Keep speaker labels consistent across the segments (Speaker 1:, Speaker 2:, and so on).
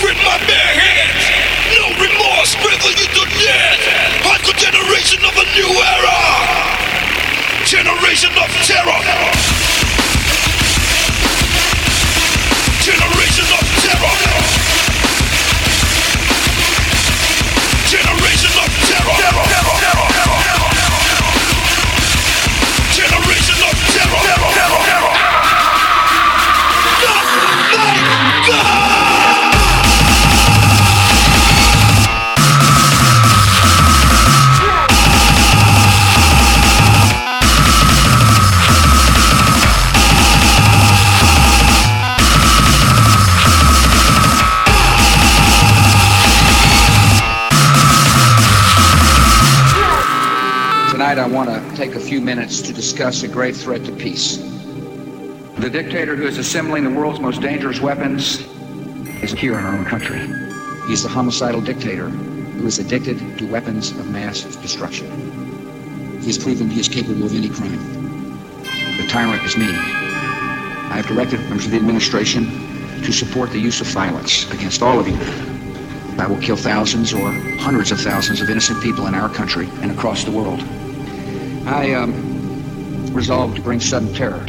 Speaker 1: with my bare hands. No remorse, whether you do dead. the
Speaker 2: generation of a new era. Generation of terror.
Speaker 3: I want to take a few minutes to discuss a grave threat to peace. The dictator who is assembling the world's most dangerous weapons is here in our own country. He's the homicidal dictator who is addicted to weapons of mass destruction. He has proven he is capable of any crime. The tyrant is me. I have directed members of the administration to support the use of violence against all of you. I will kill thousands or hundreds of thousands of innocent people in our country and across the world. I um, resolved to bring sudden terror.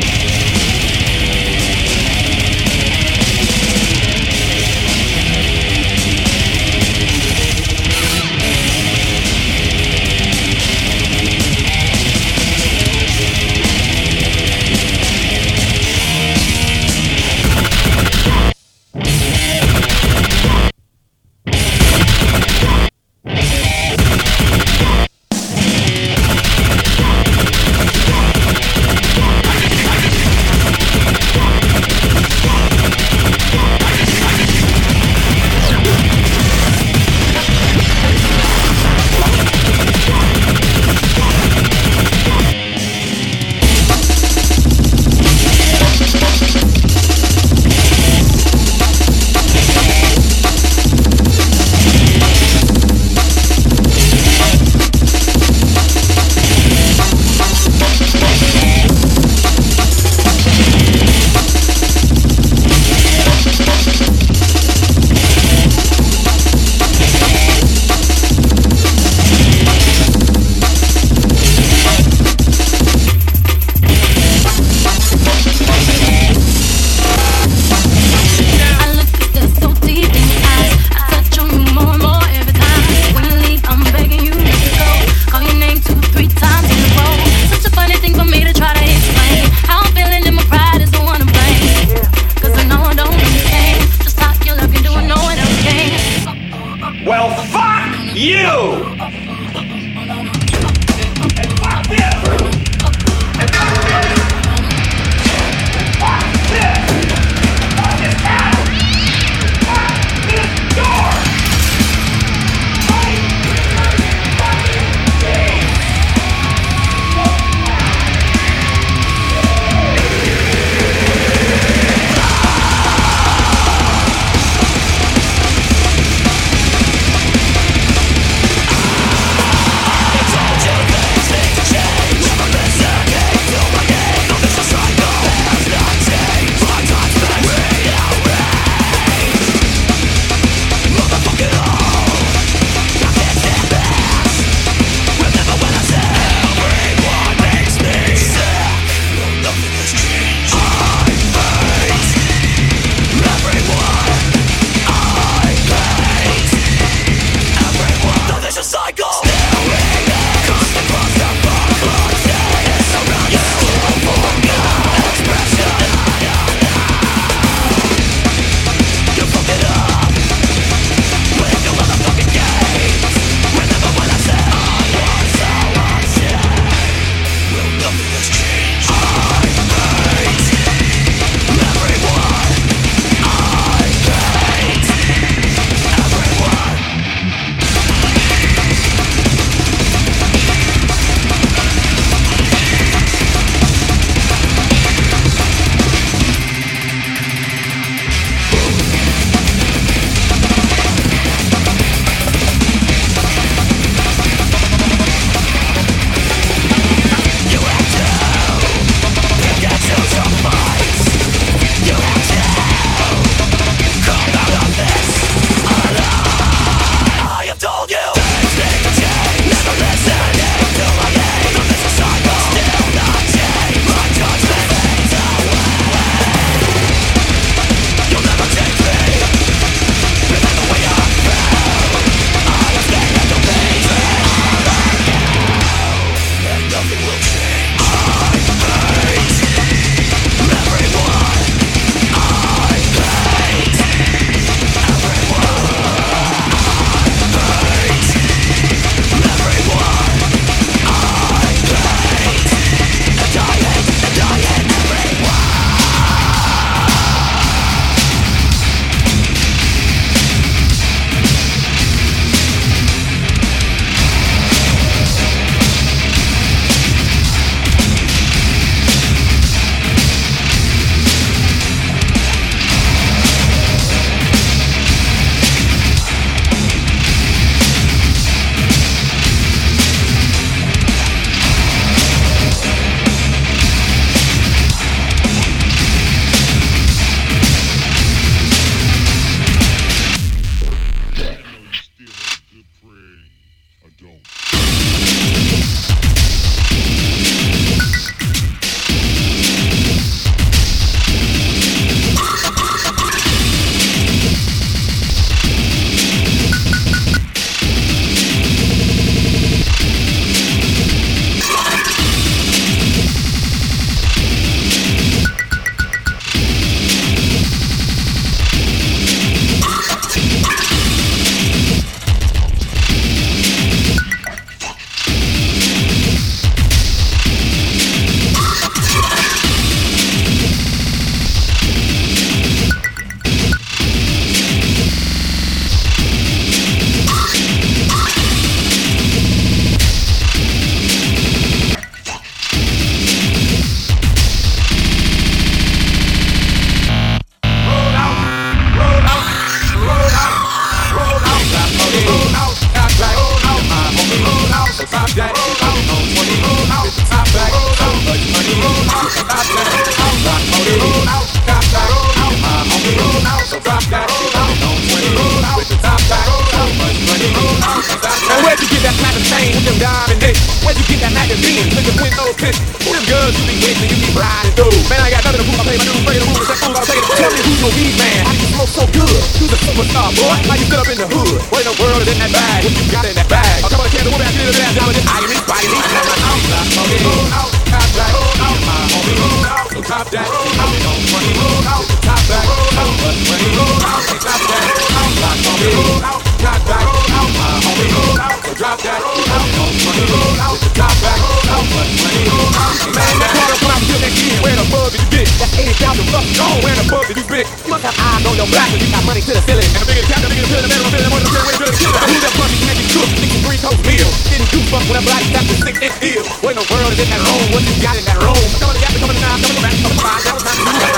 Speaker 4: The fuck did you fit? Must have eyes on your back when you got money to the ceiling. And the bigger the cap, the bigger the pill, the better the pill, the more the way to the killer. Who that fucking make you cook, think you three coast meal? Do fuck when I black, the six inch deal. What in the world is in that room? What you got in that room? Come on, the gap, come on, the nine, come on, the back, come on, the five, that was time to do that.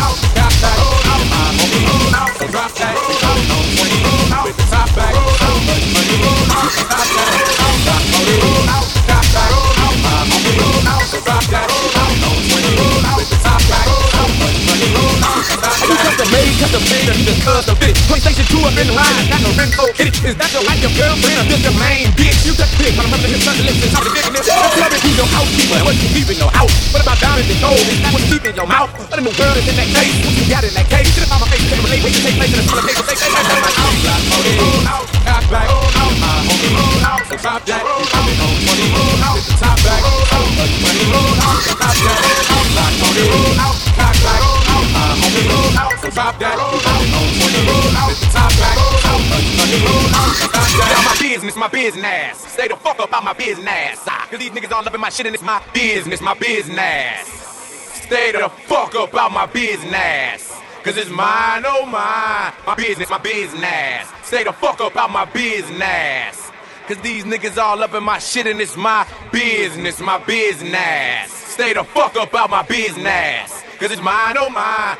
Speaker 4: Out, got that, out, my homie, so drop that, out, no money, with the top back, how much money, top that, custom made, custom made, or you just custom fit. PlayStation 2 up in the line, got no info in it. Is that your wife, your girlfriend, or just your main bitch? You just pick, but I'm up to his son to listen, of the dickness. Tell me who's your housekeeper, what you keep in your house. What about diamonds and gold? Is that what you keep in your mouth? What in the world is in that case? What you got in that case? Get it on my face, can't relate, wait to take place in the front of paper. Say, say, my house, like, money, out, got back, out, my homie, out, so drop that, out, no money, with the top back, out, much money, out, so drop that, out, like, money, out, got my business, my business. Stay the fuck up my business. Ah, Cause these niggas all up in my shit and it's my business, my business. Stay the fuck up out my business. Cause it's mine, oh mine. My business, my business. Stay the fuck up out my business. Cause these niggas all up in my shit and it's my business, my business. Stay the fuck up out my business. Cause it's mine, oh mine.